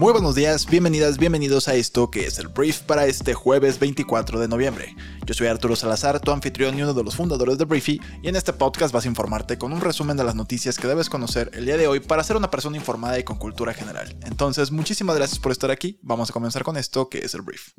Muy buenos días, bienvenidas, bienvenidos a esto que es el brief para este jueves 24 de noviembre. Yo soy Arturo Salazar, tu anfitrión y uno de los fundadores de Briefy, y en este podcast vas a informarte con un resumen de las noticias que debes conocer el día de hoy para ser una persona informada y con cultura general. Entonces, muchísimas gracias por estar aquí, vamos a comenzar con esto que es el brief.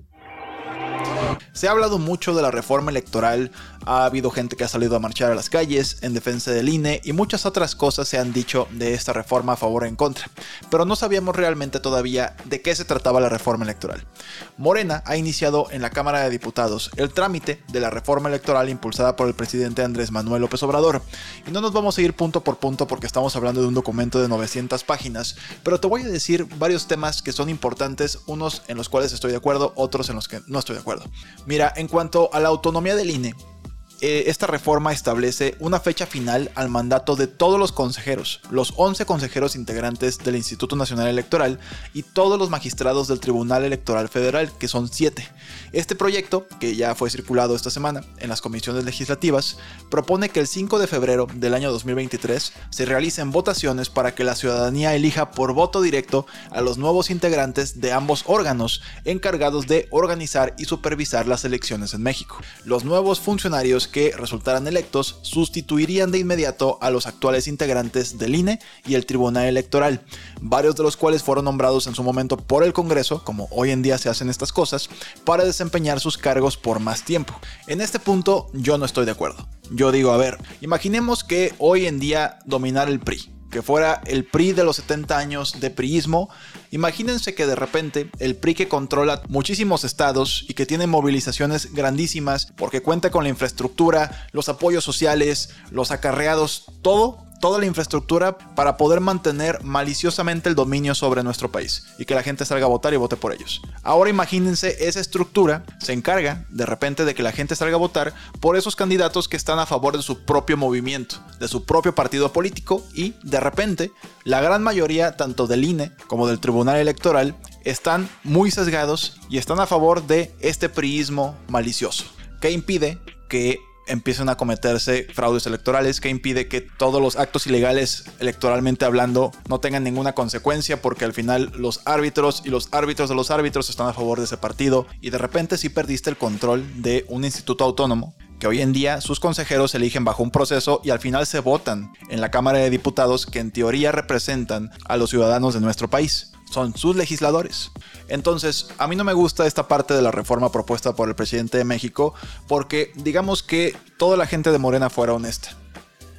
Se ha hablado mucho de la reforma electoral, ha habido gente que ha salido a marchar a las calles en defensa del INE y muchas otras cosas se han dicho de esta reforma a favor o en contra, pero no sabíamos realmente todavía de qué se trataba la reforma electoral. Morena ha iniciado en la Cámara de Diputados el trámite de la reforma electoral impulsada por el presidente Andrés Manuel López Obrador, y no nos vamos a ir punto por punto porque estamos hablando de un documento de 900 páginas, pero te voy a decir varios temas que son importantes, unos en los cuales estoy de acuerdo, otros en los que no estoy de acuerdo. Mira, en cuanto a la autonomía del INE, eh, esta reforma establece una fecha final al mandato de todos los consejeros, los 11 consejeros integrantes del Instituto Nacional Electoral y todos los magistrados del Tribunal Electoral Federal, que son 7. Este proyecto, que ya fue circulado esta semana en las comisiones legislativas, propone que el 5 de febrero del año 2023 se realicen votaciones para que la ciudadanía elija por voto directo a los nuevos integrantes de ambos órganos encargados de organizar y supervisar las elecciones en México. Los nuevos funcionarios que resultaran electos sustituirían de inmediato a los actuales integrantes del INE y el Tribunal Electoral, varios de los cuales fueron nombrados en su momento por el Congreso, como hoy en día se hacen estas cosas, para desempeñar sus cargos por más tiempo. En este punto yo no estoy de acuerdo. Yo digo, a ver, imaginemos que hoy en día dominar el PRI que fuera el PRI de los 70 años de priismo, imagínense que de repente el PRI que controla muchísimos estados y que tiene movilizaciones grandísimas porque cuenta con la infraestructura, los apoyos sociales, los acarreados, todo toda la infraestructura para poder mantener maliciosamente el dominio sobre nuestro país y que la gente salga a votar y vote por ellos. Ahora imagínense esa estructura se encarga de repente de que la gente salga a votar por esos candidatos que están a favor de su propio movimiento, de su propio partido político y de repente la gran mayoría tanto del INE como del Tribunal Electoral están muy sesgados y están a favor de este priismo malicioso, que impide que empiezan a cometerse fraudes electorales que impide que todos los actos ilegales electoralmente hablando no tengan ninguna consecuencia porque al final los árbitros y los árbitros de los árbitros están a favor de ese partido y de repente sí perdiste el control de un instituto autónomo que hoy en día sus consejeros se eligen bajo un proceso y al final se votan en la Cámara de Diputados que en teoría representan a los ciudadanos de nuestro país. Son sus legisladores. Entonces, a mí no me gusta esta parte de la reforma propuesta por el presidente de México porque digamos que toda la gente de Morena fuera honesta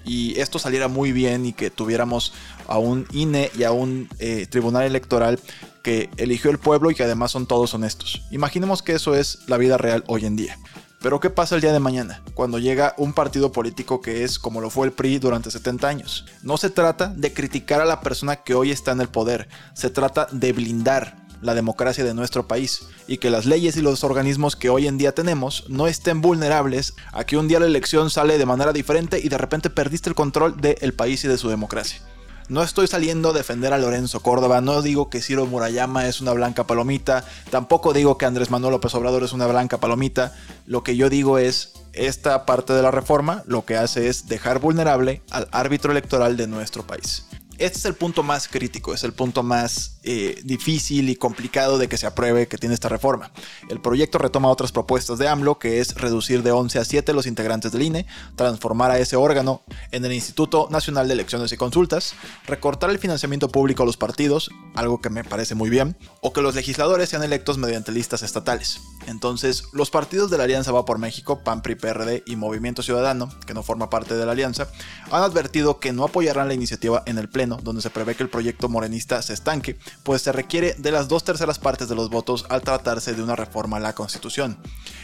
y esto saliera muy bien y que tuviéramos a un INE y a un eh, tribunal electoral que eligió el pueblo y que además son todos honestos. Imaginemos que eso es la vida real hoy en día. Pero ¿qué pasa el día de mañana? Cuando llega un partido político que es como lo fue el PRI durante 70 años. No se trata de criticar a la persona que hoy está en el poder, se trata de blindar la democracia de nuestro país y que las leyes y los organismos que hoy en día tenemos no estén vulnerables a que un día la elección sale de manera diferente y de repente perdiste el control del país y de su democracia. No estoy saliendo a defender a Lorenzo Córdoba, no digo que Ciro Murayama es una blanca palomita, tampoco digo que Andrés Manuel López Obrador es una blanca palomita, lo que yo digo es, esta parte de la reforma lo que hace es dejar vulnerable al árbitro electoral de nuestro país. Este es el punto más crítico, es el punto más eh, difícil y complicado de que se apruebe que tiene esta reforma. El proyecto retoma otras propuestas de AMLO, que es reducir de 11 a 7 los integrantes del INE, transformar a ese órgano en el Instituto Nacional de Elecciones y Consultas, recortar el financiamiento público a los partidos, algo que me parece muy bien, o que los legisladores sean electos mediante listas estatales. Entonces, los partidos de la Alianza Va por México, PAN, PRI, PRD y Movimiento Ciudadano, que no forma parte de la alianza, han advertido que no apoyarán la iniciativa en el Pleno, donde se prevé que el proyecto morenista se estanque, pues se requiere de las dos terceras partes de los votos al tratarse de una reforma a la Constitución.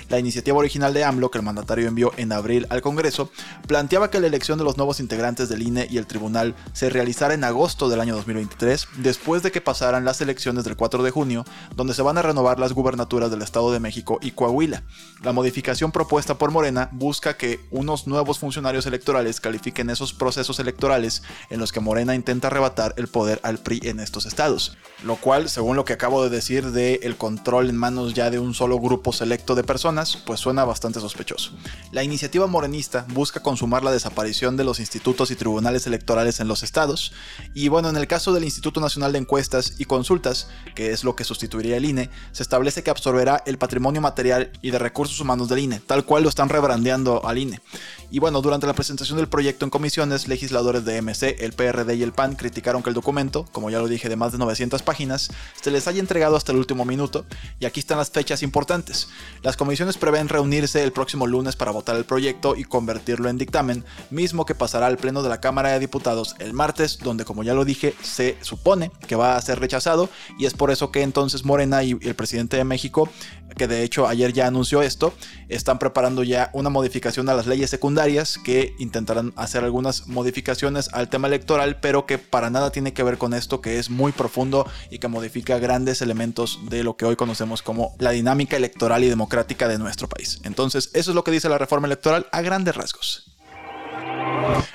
La iniciativa original de AMLO, que el mandatario envió en abril al Congreso, planteaba que la elección de los nuevos integrantes del INE y el Tribunal se realizara en agosto del año 2023, después de que pasaran las elecciones del 4 de junio, donde se van a renovar las gubernaturas del Estado de México y Coahuila. La modificación propuesta por Morena busca que unos nuevos funcionarios electorales califiquen esos procesos electorales en los que Morena intenta arrebatar el poder al PRI en estos estados. Lo cual, según lo que acabo de decir de el control en manos ya de un solo grupo selecto de personas, pues suena bastante sospechoso. La iniciativa morenista busca consumar la desaparición de los institutos y tribunales electorales en los estados, y bueno, en el caso del Instituto Nacional de Encuestas y Consultas, que es lo que sustituiría el INE, se establece que absorberá el patrimonio material y de recursos humanos del INE, tal cual lo están rebrandeando al INE. Y bueno, durante la presentación del proyecto en comisiones, legisladores de MC, el PRD y el PAN criticaron que el documento, como ya lo dije, de más de 900 páginas, se les haya entregado hasta el último minuto, y aquí están las fechas importantes. Las comisiones prevén reunirse el próximo lunes para votar el proyecto y convertirlo en dictamen, mismo que pasará al Pleno de la Cámara de Diputados el martes, donde como ya lo dije, se supone que va a ser rechazado, y es por eso que entonces Morena y el presidente de México, que de hecho ayer ya anunció esto, están preparando ya una modificación a las leyes secundarias que intentarán hacer algunas modificaciones al tema electoral, pero que para nada tiene que ver con esto, que es muy profundo y que modifica grandes elementos de lo que hoy conocemos como la dinámica electoral y democrática de nuestro país. Entonces, eso es lo que dice la reforma electoral a grandes rasgos.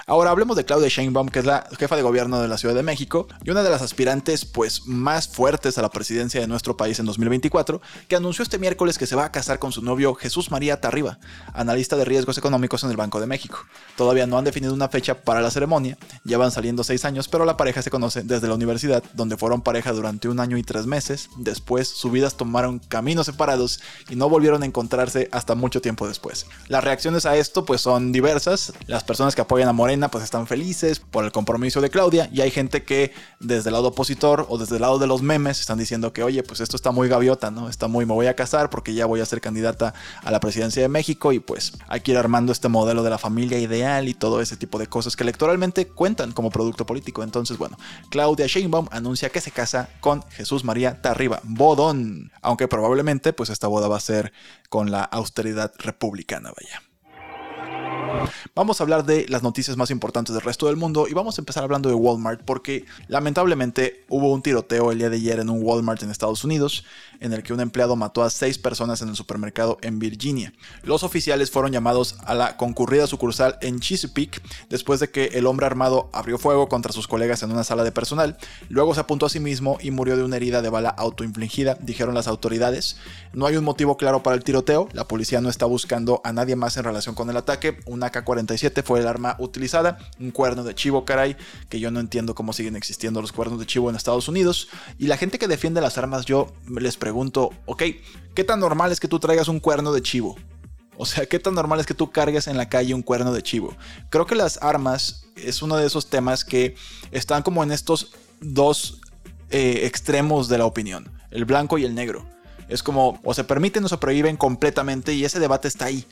Ahora hablemos de Claudia Sheinbaum, que es la jefa de gobierno de la Ciudad de México y una de las aspirantes pues más fuertes a la presidencia de nuestro país en 2024, que anunció este miércoles que se va a casar con su novio Jesús María Tarriba, analista de riesgos económicos en el Banco de México. Todavía no han definido una fecha para la ceremonia, ya van saliendo seis años, pero la pareja se conoce desde la universidad, donde fueron pareja durante un año y tres meses. Después sus vidas tomaron caminos separados y no volvieron a encontrarse hasta mucho tiempo después. Las reacciones a esto pues son diversas. Las personas que apoyan Morena pues están felices por el compromiso de Claudia y hay gente que desde el lado opositor o desde el lado de los memes están diciendo que oye pues esto está muy gaviota, ¿no? Está muy me voy a casar porque ya voy a ser candidata a la presidencia de México y pues hay que ir armando este modelo de la familia ideal y todo ese tipo de cosas que electoralmente cuentan como producto político. Entonces bueno, Claudia Sheinbaum anuncia que se casa con Jesús María Tarriba, bodón, aunque probablemente pues esta boda va a ser con la austeridad republicana, vaya. Vamos a hablar de las noticias más importantes del resto del mundo y vamos a empezar hablando de Walmart porque lamentablemente hubo un tiroteo el día de ayer en un Walmart en Estados Unidos en el que un empleado mató a seis personas en el supermercado en Virginia. Los oficiales fueron llamados a la concurrida sucursal en Chesapeake después de que el hombre armado abrió fuego contra sus colegas en una sala de personal, luego se apuntó a sí mismo y murió de una herida de bala autoinfligida, dijeron las autoridades. No hay un motivo claro para el tiroteo, la policía no está buscando a nadie más en relación con el ataque, una AK-47 fue el arma utilizada, un cuerno de chivo, caray, que yo no entiendo cómo siguen existiendo los cuernos de chivo en Estados Unidos. Y la gente que defiende las armas, yo les pregunto, ok, ¿qué tan normal es que tú traigas un cuerno de chivo? O sea, ¿qué tan normal es que tú cargues en la calle un cuerno de chivo? Creo que las armas es uno de esos temas que están como en estos dos eh, extremos de la opinión, el blanco y el negro. Es como o se permiten o se prohíben completamente y ese debate está ahí.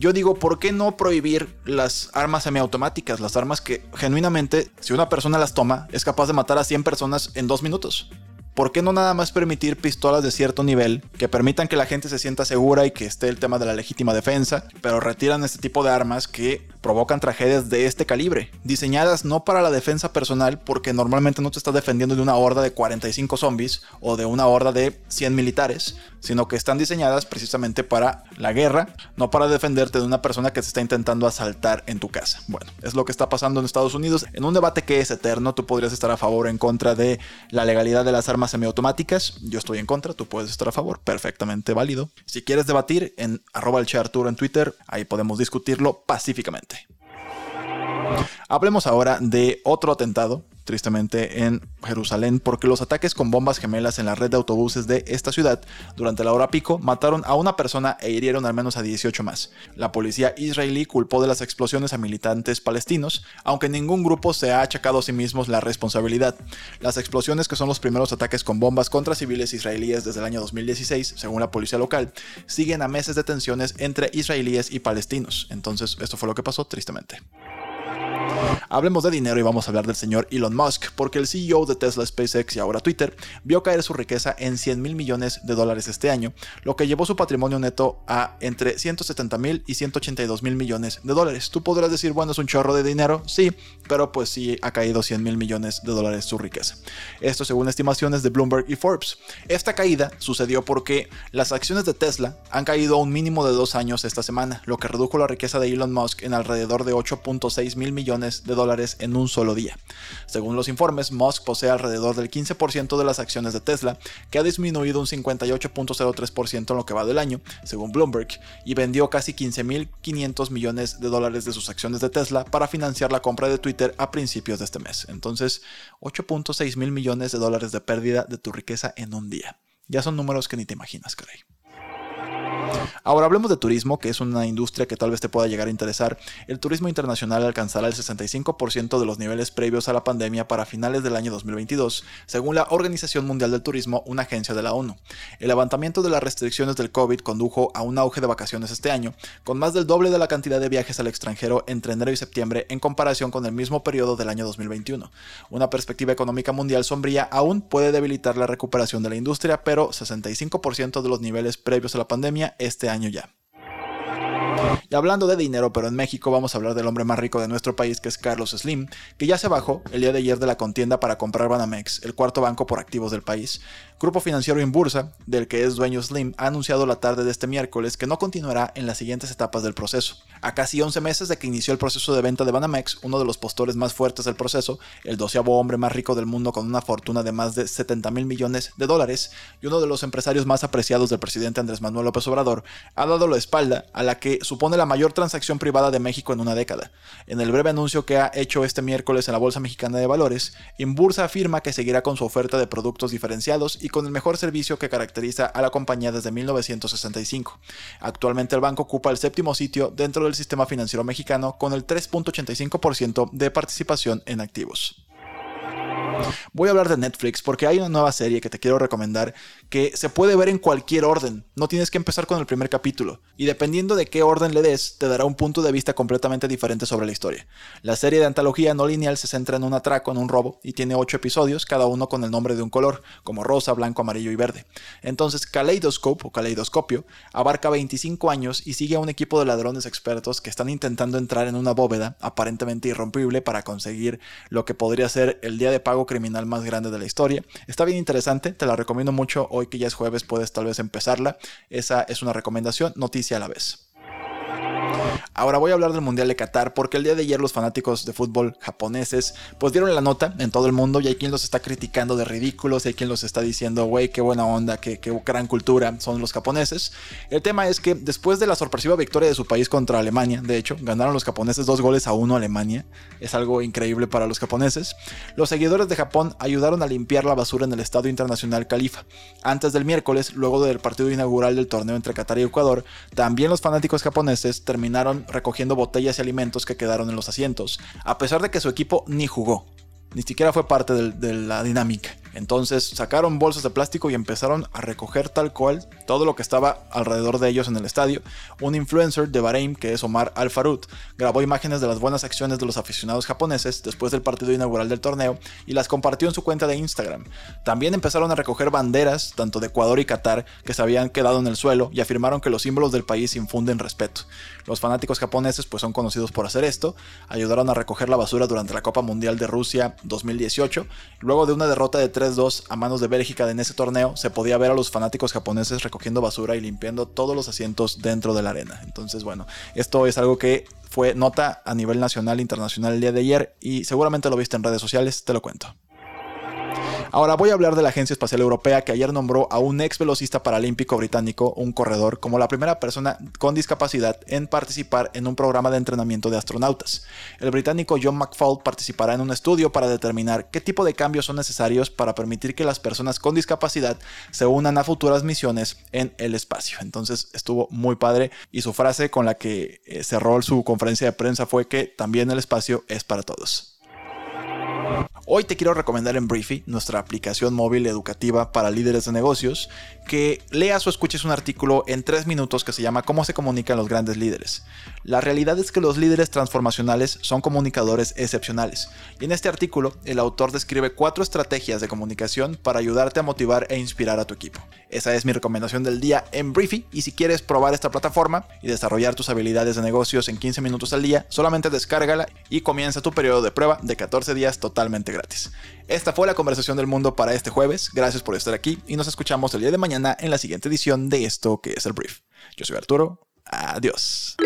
Yo digo, ¿por qué no prohibir las armas semiautomáticas? Las armas que genuinamente, si una persona las toma, es capaz de matar a 100 personas en dos minutos. ¿Por qué no nada más permitir pistolas de cierto nivel que permitan que la gente se sienta segura y que esté el tema de la legítima defensa, pero retiran este tipo de armas que provocan tragedias de este calibre, diseñadas no para la defensa personal porque normalmente no te estás defendiendo de una horda de 45 zombies o de una horda de 100 militares, sino que están diseñadas precisamente para la guerra, no para defenderte de una persona que te está intentando asaltar en tu casa. Bueno, es lo que está pasando en Estados Unidos. En un debate que es eterno, tú podrías estar a favor o en contra de la legalidad de las armas semiautomáticas. Yo estoy en contra, tú puedes estar a favor, perfectamente válido. Si quieres debatir, en arroba el Arturo en Twitter, ahí podemos discutirlo pacíficamente. Hablemos ahora de otro atentado tristemente en Jerusalén porque los ataques con bombas gemelas en la red de autobuses de esta ciudad durante la hora pico mataron a una persona e hirieron al menos a 18 más. La policía israelí culpó de las explosiones a militantes palestinos, aunque ningún grupo se ha achacado a sí mismos la responsabilidad. Las explosiones, que son los primeros ataques con bombas contra civiles israelíes desde el año 2016, según la policía local, siguen a meses de tensiones entre israelíes y palestinos. Entonces, esto fue lo que pasó, tristemente. Hablemos de dinero y vamos a hablar del señor Elon Musk, porque el CEO de Tesla, SpaceX y ahora Twitter vio caer su riqueza en 100 mil millones de dólares este año, lo que llevó su patrimonio neto a entre 170 mil y 182 mil millones de dólares. Tú podrás decir, bueno, es un chorro de dinero, sí, pero pues sí ha caído 100 mil millones de dólares su riqueza. Esto según estimaciones de Bloomberg y Forbes. Esta caída sucedió porque las acciones de Tesla han caído a un mínimo de dos años esta semana, lo que redujo la riqueza de Elon Musk en alrededor de 8.6 mil millones de dólares en un solo día. Según los informes, Musk posee alrededor del 15% de las acciones de Tesla, que ha disminuido un 58.03% en lo que va del año, según Bloomberg, y vendió casi 15.500 millones de dólares de sus acciones de Tesla para financiar la compra de Twitter a principios de este mes. Entonces, 8.6 mil millones de dólares de pérdida de tu riqueza en un día. Ya son números que ni te imaginas, caray. Ahora hablemos de turismo, que es una industria que tal vez te pueda llegar a interesar. El turismo internacional alcanzará el 65% de los niveles previos a la pandemia para finales del año 2022, según la Organización Mundial del Turismo, una agencia de la ONU. El levantamiento de las restricciones del COVID condujo a un auge de vacaciones este año, con más del doble de la cantidad de viajes al extranjero entre enero y septiembre en comparación con el mismo periodo del año 2021. Una perspectiva económica mundial sombría aún puede debilitar la recuperación de la industria, pero 65% de los niveles previos a la pandemia este año ya. Y hablando de dinero, pero en México vamos a hablar del hombre más rico de nuestro país, que es Carlos Slim, que ya se bajó el día de ayer de la contienda para comprar Banamex, el cuarto banco por activos del país. Grupo financiero Inbursa, del que es dueño Slim, ha anunciado la tarde de este miércoles que no continuará en las siguientes etapas del proceso. A casi 11 meses de que inició el proceso de venta de Banamex, uno de los postores más fuertes del proceso, el doceavo hombre más rico del mundo con una fortuna de más de 70 mil millones de dólares y uno de los empresarios más apreciados del presidente Andrés Manuel López Obrador, ha dado la espalda a la que supone la mayor transacción privada de México en una década. En el breve anuncio que ha hecho este miércoles en la Bolsa Mexicana de Valores, Inbursa afirma que seguirá con su oferta de productos diferenciados y con el mejor servicio que caracteriza a la compañía desde 1965. Actualmente el banco ocupa el séptimo sitio dentro del sistema financiero mexicano con el 3.85% de participación en activos. Voy a hablar de Netflix porque hay una nueva serie que te quiero recomendar que se puede ver en cualquier orden. No tienes que empezar con el primer capítulo. Y dependiendo de qué orden le des, te dará un punto de vista completamente diferente sobre la historia. La serie de antología no lineal se centra en un atraco, en un robo, y tiene 8 episodios, cada uno con el nombre de un color, como rosa, blanco, amarillo y verde. Entonces, Kaleidoscope o Kaleidoscopio abarca 25 años y sigue a un equipo de ladrones expertos que están intentando entrar en una bóveda aparentemente irrompible para conseguir lo que podría ser el día de pago criminal más grande de la historia. Está bien interesante, te la recomiendo mucho. Hoy que ya es jueves puedes tal vez empezarla. Esa es una recomendación, noticia a la vez. Ahora voy a hablar del Mundial de Qatar porque el día de ayer los fanáticos de fútbol japoneses pues dieron la nota en todo el mundo y hay quien los está criticando de ridículos y hay quien los está diciendo, güey, qué buena onda, qué, qué gran cultura son los japoneses. El tema es que después de la sorpresiva victoria de su país contra Alemania, de hecho, ganaron los japoneses dos goles a uno a Alemania, es algo increíble para los japoneses, los seguidores de Japón ayudaron a limpiar la basura en el Estadio Internacional Califa. Antes del miércoles, luego del partido inaugural del torneo entre Qatar y Ecuador, también los fanáticos japoneses terminaron recogiendo botellas y alimentos que quedaron en los asientos, a pesar de que su equipo ni jugó, ni siquiera fue parte de la dinámica. Entonces sacaron bolsas de plástico y empezaron a recoger tal cual todo lo que estaba alrededor de ellos en el estadio. Un influencer de Bahrein, que es Omar Al-Farut, grabó imágenes de las buenas acciones de los aficionados japoneses después del partido inaugural del torneo y las compartió en su cuenta de Instagram. También empezaron a recoger banderas, tanto de Ecuador y Qatar, que se habían quedado en el suelo y afirmaron que los símbolos del país infunden respeto. Los fanáticos japoneses pues son conocidos por hacer esto, ayudaron a recoger la basura durante la Copa Mundial de Rusia 2018, luego de una derrota de 3-2 a manos de Bélgica en ese torneo, se podía ver a los fanáticos japoneses recogiendo basura y limpiando todos los asientos dentro de la arena. Entonces, bueno, esto es algo que fue nota a nivel nacional e internacional el día de ayer y seguramente lo viste en redes sociales, te lo cuento. Ahora voy a hablar de la Agencia Espacial Europea que ayer nombró a un ex velocista paralímpico británico, un corredor, como la primera persona con discapacidad en participar en un programa de entrenamiento de astronautas. El británico John McFaul participará en un estudio para determinar qué tipo de cambios son necesarios para permitir que las personas con discapacidad se unan a futuras misiones en el espacio. Entonces estuvo muy padre y su frase con la que eh, cerró su conferencia de prensa fue que también el espacio es para todos. Hoy te quiero recomendar en Briefy, nuestra aplicación móvil educativa para líderes de negocios, que leas o escuches un artículo en tres minutos que se llama Cómo se comunican los grandes líderes. La realidad es que los líderes transformacionales son comunicadores excepcionales, y en este artículo el autor describe cuatro estrategias de comunicación para ayudarte a motivar e inspirar a tu equipo. Esa es mi recomendación del día en Briefy, y si quieres probar esta plataforma y desarrollar tus habilidades de negocios en 15 minutos al día, solamente descárgala y comienza tu periodo de prueba de 14 días totalmente gratis. Esta fue la conversación del mundo para este jueves. Gracias por estar aquí y nos escuchamos el día de mañana en la siguiente edición de esto que es el brief. Yo soy Arturo. Adiós.